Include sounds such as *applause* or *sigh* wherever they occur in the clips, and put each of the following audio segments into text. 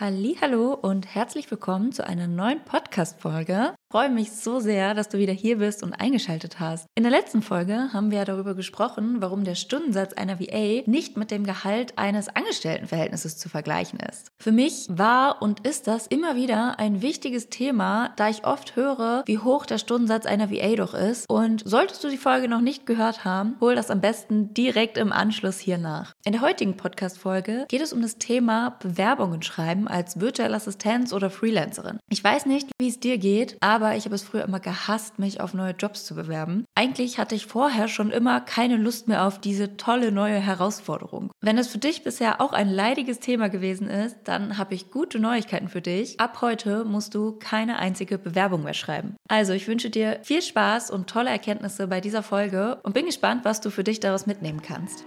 Hallo und herzlich willkommen zu einer neuen Podcast Folge freue mich so sehr, dass du wieder hier bist und eingeschaltet hast. In der letzten Folge haben wir darüber gesprochen, warum der Stundensatz einer VA nicht mit dem Gehalt eines Angestelltenverhältnisses zu vergleichen ist. Für mich war und ist das immer wieder ein wichtiges Thema, da ich oft höre, wie hoch der Stundensatz einer VA doch ist. Und solltest du die Folge noch nicht gehört haben, hol das am besten direkt im Anschluss hier nach. In der heutigen Podcast-Folge geht es um das Thema Bewerbungen schreiben als virtuelle Assistenz oder Freelancerin. Ich weiß nicht, wie es dir geht, aber ich habe es früher immer gehasst, mich auf neue Jobs zu bewerben. Eigentlich hatte ich vorher schon immer keine Lust mehr auf diese tolle neue Herausforderung. Wenn es für dich bisher auch ein leidiges Thema gewesen ist, dann habe ich gute Neuigkeiten für dich. Ab heute musst du keine einzige Bewerbung mehr schreiben. Also ich wünsche dir viel Spaß und tolle Erkenntnisse bei dieser Folge und bin gespannt, was du für dich daraus mitnehmen kannst.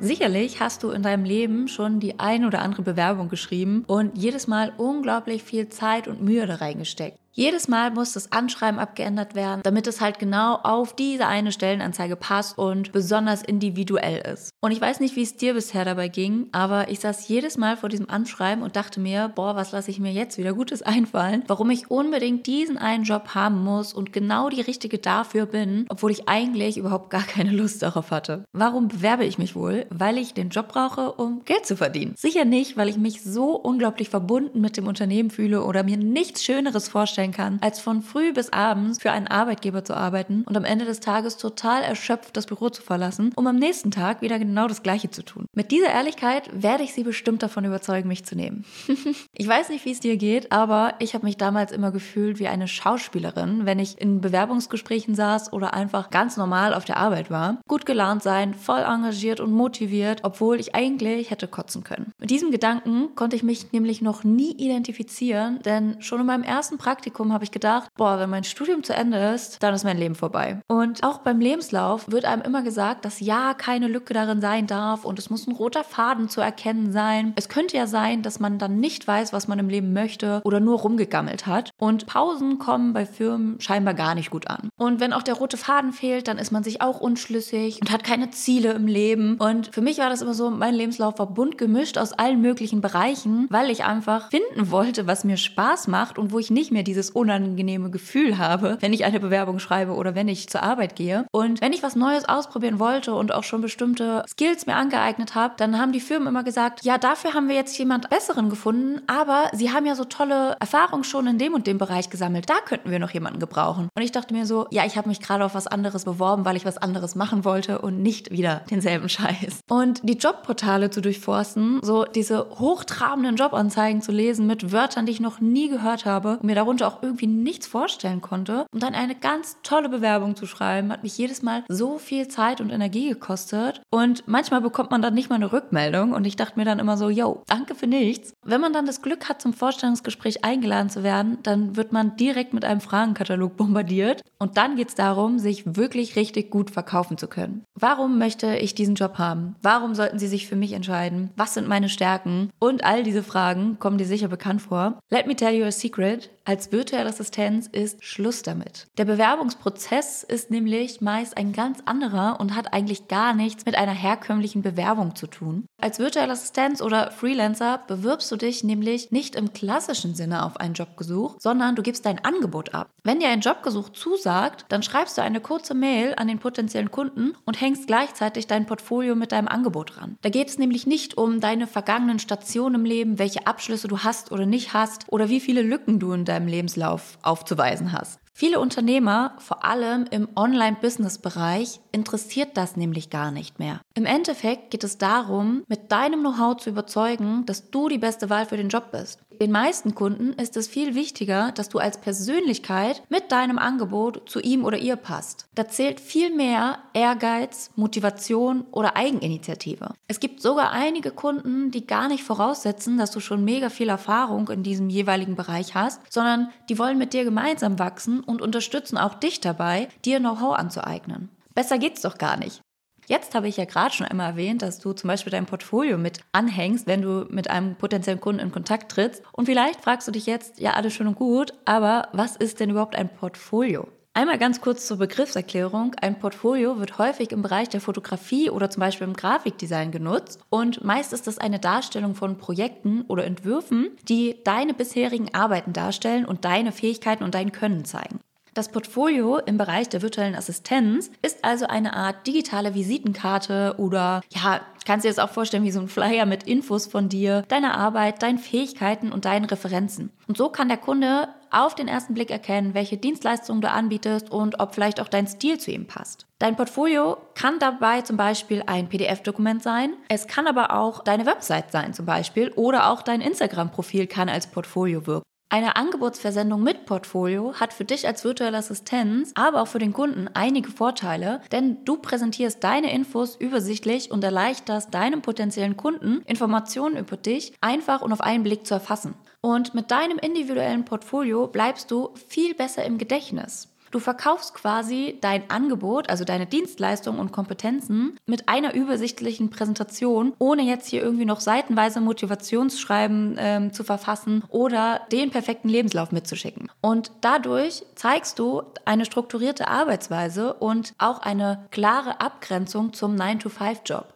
Sicherlich hast du in deinem Leben schon die ein oder andere Bewerbung geschrieben und jedes Mal unglaublich viel Zeit und Mühe da reingesteckt. Jedes Mal muss das Anschreiben abgeändert werden, damit es halt genau auf diese eine Stellenanzeige passt und besonders individuell ist. Und ich weiß nicht, wie es dir bisher dabei ging, aber ich saß jedes Mal vor diesem Anschreiben und dachte mir, boah, was lasse ich mir jetzt wieder Gutes *laughs* einfallen, warum ich unbedingt diesen einen Job haben muss und genau die richtige dafür bin, obwohl ich eigentlich überhaupt gar keine Lust darauf hatte. Warum bewerbe ich mich wohl? Weil ich den Job brauche, um Geld zu verdienen. Sicher nicht, weil ich mich so unglaublich verbunden mit dem Unternehmen fühle oder mir nichts Schöneres vorstellen sein kann, als von früh bis abends für einen Arbeitgeber zu arbeiten und am Ende des Tages total erschöpft das Büro zu verlassen, um am nächsten Tag wieder genau das Gleiche zu tun. Mit dieser Ehrlichkeit werde ich Sie bestimmt davon überzeugen, mich zu nehmen. *laughs* ich weiß nicht, wie es dir geht, aber ich habe mich damals immer gefühlt wie eine Schauspielerin, wenn ich in Bewerbungsgesprächen saß oder einfach ganz normal auf der Arbeit war. Gut gelaunt sein, voll engagiert und motiviert, obwohl ich eigentlich hätte kotzen können. Mit diesem Gedanken konnte ich mich nämlich noch nie identifizieren, denn schon in meinem ersten Praktikum Praktikum habe ich gedacht, boah, wenn mein Studium zu Ende ist, dann ist mein Leben vorbei. Und auch beim Lebenslauf wird einem immer gesagt, dass ja keine Lücke darin sein darf und es muss ein roter Faden zu erkennen sein. Es könnte ja sein, dass man dann nicht weiß, was man im Leben möchte oder nur rumgegammelt hat. Und Pausen kommen bei Firmen scheinbar gar nicht gut an. Und wenn auch der rote Faden fehlt, dann ist man sich auch unschlüssig und hat keine Ziele im Leben. Und für mich war das immer so, mein Lebenslauf war bunt gemischt aus allen möglichen Bereichen, weil ich einfach finden wollte, was mir Spaß macht und wo ich nicht mehr dieses dieses unangenehme Gefühl habe, wenn ich eine Bewerbung schreibe oder wenn ich zur Arbeit gehe. Und wenn ich was Neues ausprobieren wollte und auch schon bestimmte Skills mir angeeignet habe, dann haben die Firmen immer gesagt, ja, dafür haben wir jetzt jemand Besseren gefunden, aber sie haben ja so tolle Erfahrungen schon in dem und dem Bereich gesammelt. Da könnten wir noch jemanden gebrauchen. Und ich dachte mir so, ja, ich habe mich gerade auf was anderes beworben, weil ich was anderes machen wollte und nicht wieder denselben Scheiß. Und die Jobportale zu durchforsten, so diese hochtrabenden Jobanzeigen zu lesen mit Wörtern, die ich noch nie gehört habe mir darunter auch irgendwie nichts vorstellen konnte. Und dann eine ganz tolle Bewerbung zu schreiben, hat mich jedes Mal so viel Zeit und Energie gekostet. Und manchmal bekommt man dann nicht mal eine Rückmeldung. Und ich dachte mir dann immer so, yo, danke für nichts. Wenn man dann das Glück hat, zum Vorstellungsgespräch eingeladen zu werden, dann wird man direkt mit einem Fragenkatalog bombardiert. Und dann geht es darum, sich wirklich richtig gut verkaufen zu können. Warum möchte ich diesen Job haben? Warum sollten Sie sich für mich entscheiden? Was sind meine Stärken? Und all diese Fragen kommen dir sicher bekannt vor. Let me tell you a secret. Als virtuelle Assistenz ist Schluss damit. Der Bewerbungsprozess ist nämlich meist ein ganz anderer und hat eigentlich gar nichts mit einer herkömmlichen Bewerbung zu tun. Als virtuelle Assistenz oder Freelancer bewirbst du dich nämlich nicht im klassischen Sinne auf einen Jobgesuch, sondern du gibst dein Angebot ab. Wenn dir ein Jobgesuch zusagt, dann schreibst du eine kurze Mail an den potenziellen Kunden und hängst gleichzeitig dein Portfolio mit deinem Angebot ran. Da geht es nämlich nicht um deine vergangenen Stationen im Leben, welche Abschlüsse du hast oder nicht hast oder wie viele Lücken du in deinem deinem Lebenslauf aufzuweisen hast. Viele Unternehmer, vor allem im Online-Business-Bereich, interessiert das nämlich gar nicht mehr. Im Endeffekt geht es darum, mit deinem Know-how zu überzeugen, dass du die beste Wahl für den Job bist. Den meisten Kunden ist es viel wichtiger, dass du als Persönlichkeit mit deinem Angebot zu ihm oder ihr passt. Da zählt viel mehr Ehrgeiz, Motivation oder Eigeninitiative. Es gibt sogar einige Kunden, die gar nicht voraussetzen, dass du schon mega viel Erfahrung in diesem jeweiligen Bereich hast, sondern die wollen mit dir gemeinsam wachsen und unterstützen auch dich dabei, dir Know-how anzueignen. Besser geht's doch gar nicht. Jetzt habe ich ja gerade schon einmal erwähnt, dass du zum Beispiel dein Portfolio mit anhängst, wenn du mit einem potenziellen Kunden in Kontakt trittst. Und vielleicht fragst du dich jetzt, ja, alles schön und gut, aber was ist denn überhaupt ein Portfolio? Einmal ganz kurz zur Begriffserklärung. Ein Portfolio wird häufig im Bereich der Fotografie oder zum Beispiel im Grafikdesign genutzt und meist ist das eine Darstellung von Projekten oder Entwürfen, die deine bisherigen Arbeiten darstellen und deine Fähigkeiten und dein Können zeigen. Das Portfolio im Bereich der virtuellen Assistenz ist also eine Art digitale Visitenkarte oder ja, kannst du dir das auch vorstellen wie so ein Flyer mit Infos von dir, deiner Arbeit, deinen Fähigkeiten und deinen Referenzen. Und so kann der Kunde auf den ersten Blick erkennen, welche Dienstleistungen du anbietest und ob vielleicht auch dein Stil zu ihm passt. Dein Portfolio kann dabei zum Beispiel ein PDF-Dokument sein. Es kann aber auch deine Website sein zum Beispiel oder auch dein Instagram-Profil kann als Portfolio wirken. Eine Angebotsversendung mit Portfolio hat für dich als virtuelle Assistenz, aber auch für den Kunden einige Vorteile, denn du präsentierst deine Infos übersichtlich und erleichterst deinem potenziellen Kunden Informationen über dich einfach und auf einen Blick zu erfassen. Und mit deinem individuellen Portfolio bleibst du viel besser im Gedächtnis. Du verkaufst quasi dein Angebot, also deine Dienstleistung und Kompetenzen mit einer übersichtlichen Präsentation, ohne jetzt hier irgendwie noch seitenweise Motivationsschreiben ähm, zu verfassen oder den perfekten Lebenslauf mitzuschicken. Und dadurch zeigst du eine strukturierte Arbeitsweise und auch eine klare Abgrenzung zum 9-to-5-Job.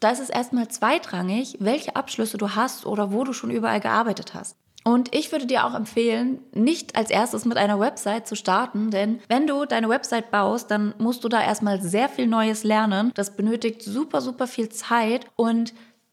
Da ist es erstmal zweitrangig, welche Abschlüsse du hast oder wo du schon überall gearbeitet hast. Und ich würde dir auch empfehlen, nicht als erstes mit einer Website zu starten, denn wenn du deine Website baust, dann musst du da erstmal sehr viel Neues lernen. Das benötigt super, super viel Zeit und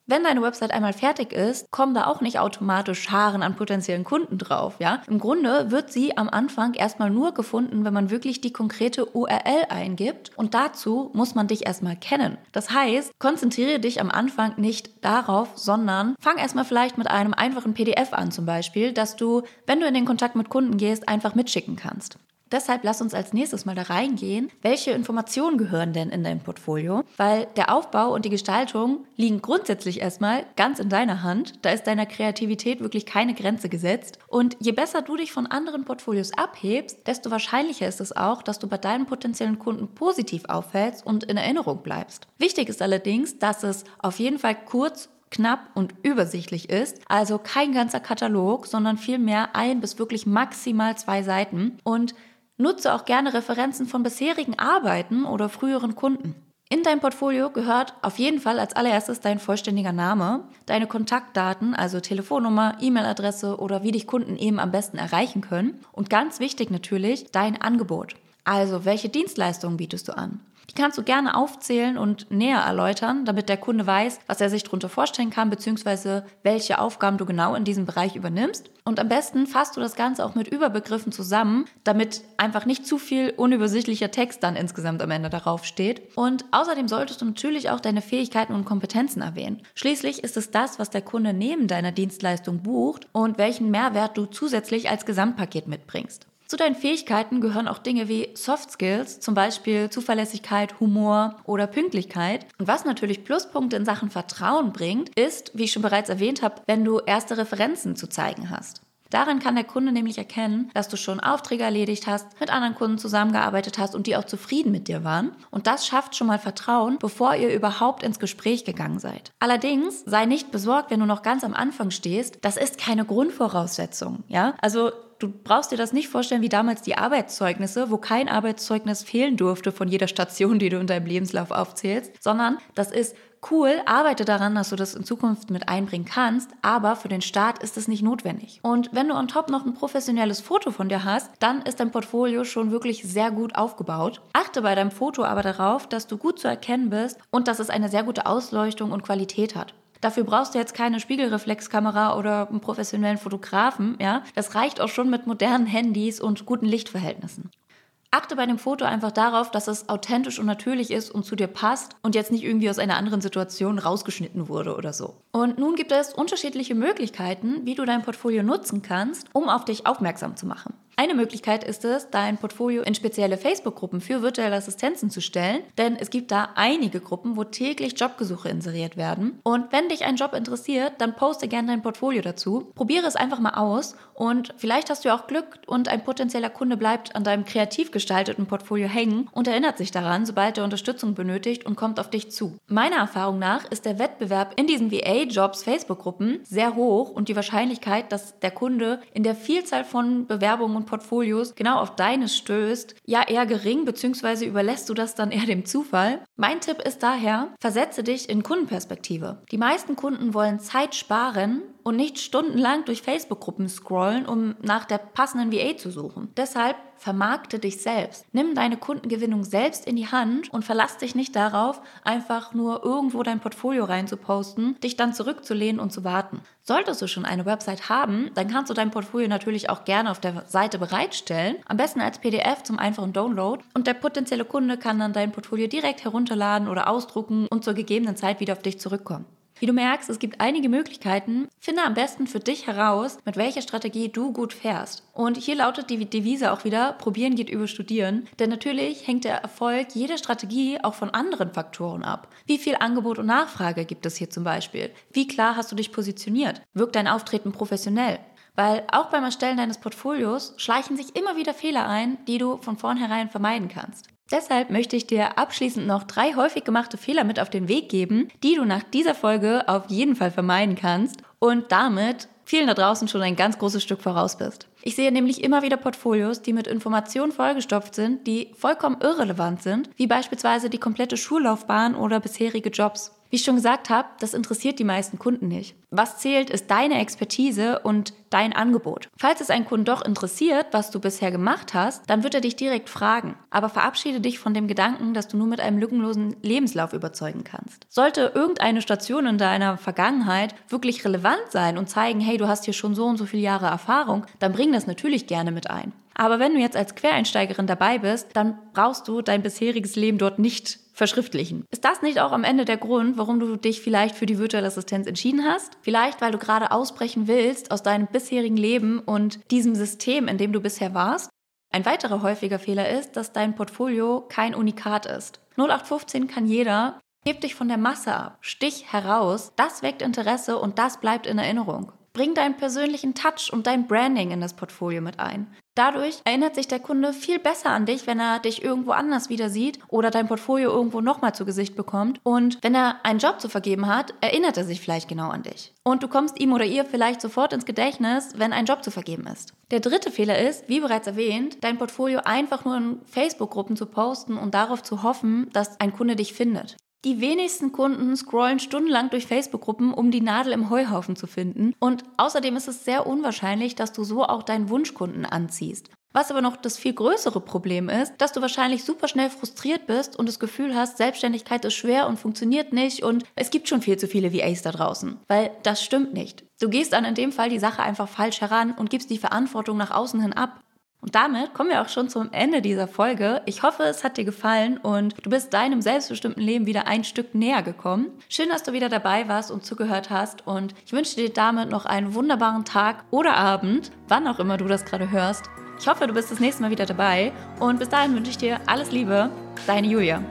wenn deine Website einmal fertig ist, kommen da auch nicht automatisch Scharen an potenziellen Kunden drauf, ja? Im Grunde wird sie am Anfang erstmal nur gefunden, wenn man wirklich die konkrete URL eingibt und dazu muss man dich erstmal kennen. Das heißt, konzentriere dich am Anfang nicht darauf, sondern fang erstmal vielleicht mit einem einfachen PDF an zum Beispiel, dass du, wenn du in den Kontakt mit Kunden gehst, einfach mitschicken kannst. Deshalb lass uns als nächstes mal da reingehen, welche Informationen gehören denn in dein Portfolio, weil der Aufbau und die Gestaltung liegen grundsätzlich erstmal ganz in deiner Hand. Da ist deiner Kreativität wirklich keine Grenze gesetzt. Und je besser du dich von anderen Portfolios abhebst, desto wahrscheinlicher ist es auch, dass du bei deinen potenziellen Kunden positiv auffällst und in Erinnerung bleibst. Wichtig ist allerdings, dass es auf jeden Fall kurz knapp und übersichtlich ist. Also kein ganzer Katalog, sondern vielmehr ein bis wirklich maximal zwei Seiten. Und Nutze auch gerne Referenzen von bisherigen Arbeiten oder früheren Kunden. In dein Portfolio gehört auf jeden Fall als allererstes dein vollständiger Name, deine Kontaktdaten, also Telefonnummer, E-Mail-Adresse oder wie dich Kunden eben am besten erreichen können. Und ganz wichtig natürlich dein Angebot. Also welche Dienstleistungen bietest du an? Die kannst du gerne aufzählen und näher erläutern, damit der Kunde weiß, was er sich darunter vorstellen kann, beziehungsweise welche Aufgaben du genau in diesem Bereich übernimmst. Und am besten fasst du das Ganze auch mit Überbegriffen zusammen, damit einfach nicht zu viel unübersichtlicher Text dann insgesamt am Ende darauf steht. Und außerdem solltest du natürlich auch deine Fähigkeiten und Kompetenzen erwähnen. Schließlich ist es das, was der Kunde neben deiner Dienstleistung bucht und welchen Mehrwert du zusätzlich als Gesamtpaket mitbringst. Zu deinen Fähigkeiten gehören auch Dinge wie Soft Skills, zum Beispiel Zuverlässigkeit, Humor oder Pünktlichkeit. Und was natürlich Pluspunkte in Sachen Vertrauen bringt, ist, wie ich schon bereits erwähnt habe, wenn du erste Referenzen zu zeigen hast. Daran kann der Kunde nämlich erkennen, dass du schon Aufträge erledigt hast, mit anderen Kunden zusammengearbeitet hast und die auch zufrieden mit dir waren. Und das schafft schon mal Vertrauen, bevor ihr überhaupt ins Gespräch gegangen seid. Allerdings sei nicht besorgt, wenn du noch ganz am Anfang stehst. Das ist keine Grundvoraussetzung. Ja, also du brauchst dir das nicht vorstellen wie damals die Arbeitszeugnisse, wo kein Arbeitszeugnis fehlen durfte von jeder Station, die du in deinem Lebenslauf aufzählst, sondern das ist cool, arbeite daran, dass du das in Zukunft mit einbringen kannst, aber für den Start ist es nicht notwendig. Und wenn du on top noch ein professionelles Foto von dir hast, dann ist dein Portfolio schon wirklich sehr gut aufgebaut. Achte bei deinem Foto aber darauf, dass du gut zu erkennen bist und dass es eine sehr gute Ausleuchtung und Qualität hat. Dafür brauchst du jetzt keine Spiegelreflexkamera oder einen professionellen Fotografen, ja. Das reicht auch schon mit modernen Handys und guten Lichtverhältnissen. Achte bei dem Foto einfach darauf, dass es authentisch und natürlich ist und zu dir passt und jetzt nicht irgendwie aus einer anderen Situation rausgeschnitten wurde oder so. Und nun gibt es unterschiedliche Möglichkeiten, wie du dein Portfolio nutzen kannst, um auf dich aufmerksam zu machen. Eine Möglichkeit ist es, dein Portfolio in spezielle Facebook-Gruppen für virtuelle Assistenzen zu stellen, denn es gibt da einige Gruppen, wo täglich Jobgesuche inseriert werden. Und wenn dich ein Job interessiert, dann poste gerne dein Portfolio dazu. Probiere es einfach mal aus und vielleicht hast du auch Glück und ein potenzieller Kunde bleibt an deinem kreativ gestalteten Portfolio hängen und erinnert sich daran, sobald er Unterstützung benötigt und kommt auf dich zu. Meiner Erfahrung nach ist der Wettbewerb in diesen VA-Jobs Facebook-Gruppen sehr hoch und die Wahrscheinlichkeit, dass der Kunde in der Vielzahl von Bewerbungen und Portfolios genau auf deines stößt, ja eher gering, beziehungsweise überlässt du das dann eher dem Zufall. Mein Tipp ist daher, versetze dich in Kundenperspektive. Die meisten Kunden wollen Zeit sparen und nicht stundenlang durch Facebook-Gruppen scrollen, um nach der passenden VA zu suchen. Deshalb vermarkte dich selbst. Nimm deine Kundengewinnung selbst in die Hand und verlass dich nicht darauf, einfach nur irgendwo dein Portfolio reinzuposten, dich dann zurückzulehnen und zu warten. Solltest du schon eine Website haben, dann kannst du dein Portfolio natürlich auch gerne auf der Seite bereitstellen, am besten als PDF zum einfachen Download und der potenzielle Kunde kann dann dein Portfolio direkt herunterladen oder ausdrucken und zur gegebenen Zeit wieder auf dich zurückkommen. Wie du merkst, es gibt einige Möglichkeiten. Finde am besten für dich heraus, mit welcher Strategie du gut fährst. Und hier lautet die Devise auch wieder, probieren geht über studieren. Denn natürlich hängt der Erfolg jeder Strategie auch von anderen Faktoren ab. Wie viel Angebot und Nachfrage gibt es hier zum Beispiel? Wie klar hast du dich positioniert? Wirkt dein Auftreten professionell? Weil auch beim Erstellen deines Portfolios schleichen sich immer wieder Fehler ein, die du von vornherein vermeiden kannst. Deshalb möchte ich dir abschließend noch drei häufig gemachte Fehler mit auf den Weg geben, die du nach dieser Folge auf jeden Fall vermeiden kannst und damit vielen da draußen schon ein ganz großes Stück voraus bist. Ich sehe nämlich immer wieder Portfolios, die mit Informationen vollgestopft sind, die vollkommen irrelevant sind, wie beispielsweise die komplette Schullaufbahn oder bisherige Jobs. Wie ich schon gesagt habe, das interessiert die meisten Kunden nicht. Was zählt, ist deine Expertise und dein Angebot. Falls es einen Kunden doch interessiert, was du bisher gemacht hast, dann wird er dich direkt fragen. Aber verabschiede dich von dem Gedanken, dass du nur mit einem lückenlosen Lebenslauf überzeugen kannst. Sollte irgendeine Station in deiner Vergangenheit wirklich relevant sein und zeigen, hey, du hast hier schon so und so viele Jahre Erfahrung, dann bring das natürlich gerne mit ein. Aber wenn du jetzt als Quereinsteigerin dabei bist, dann brauchst du dein bisheriges Leben dort nicht verschriftlichen. Ist das nicht auch am Ende der Grund, warum du dich vielleicht für die virtuelle Assistenz entschieden hast? Vielleicht, weil du gerade ausbrechen willst aus deinem bisherigen Leben und diesem System, in dem du bisher warst? Ein weiterer häufiger Fehler ist, dass dein Portfolio kein Unikat ist. 0815 kann jeder. Heb dich von der Masse ab, stich heraus, das weckt Interesse und das bleibt in Erinnerung. Bring deinen persönlichen Touch und dein Branding in das Portfolio mit ein. Dadurch erinnert sich der Kunde viel besser an dich, wenn er dich irgendwo anders wieder sieht oder dein Portfolio irgendwo nochmal zu Gesicht bekommt. Und wenn er einen Job zu vergeben hat, erinnert er sich vielleicht genau an dich. Und du kommst ihm oder ihr vielleicht sofort ins Gedächtnis, wenn ein Job zu vergeben ist. Der dritte Fehler ist, wie bereits erwähnt, dein Portfolio einfach nur in Facebook-Gruppen zu posten und darauf zu hoffen, dass ein Kunde dich findet. Die wenigsten Kunden scrollen stundenlang durch Facebook-Gruppen, um die Nadel im Heuhaufen zu finden. Und außerdem ist es sehr unwahrscheinlich, dass du so auch deinen Wunschkunden anziehst. Was aber noch das viel größere Problem ist, dass du wahrscheinlich super schnell frustriert bist und das Gefühl hast, Selbstständigkeit ist schwer und funktioniert nicht und es gibt schon viel zu viele VAs da draußen. Weil das stimmt nicht. Du gehst dann in dem Fall die Sache einfach falsch heran und gibst die Verantwortung nach außen hin ab. Und damit kommen wir auch schon zum Ende dieser Folge. Ich hoffe, es hat dir gefallen und du bist deinem selbstbestimmten Leben wieder ein Stück näher gekommen. Schön, dass du wieder dabei warst und zugehört hast und ich wünsche dir damit noch einen wunderbaren Tag oder Abend, wann auch immer du das gerade hörst. Ich hoffe, du bist das nächste Mal wieder dabei und bis dahin wünsche ich dir alles Liebe, deine Julia.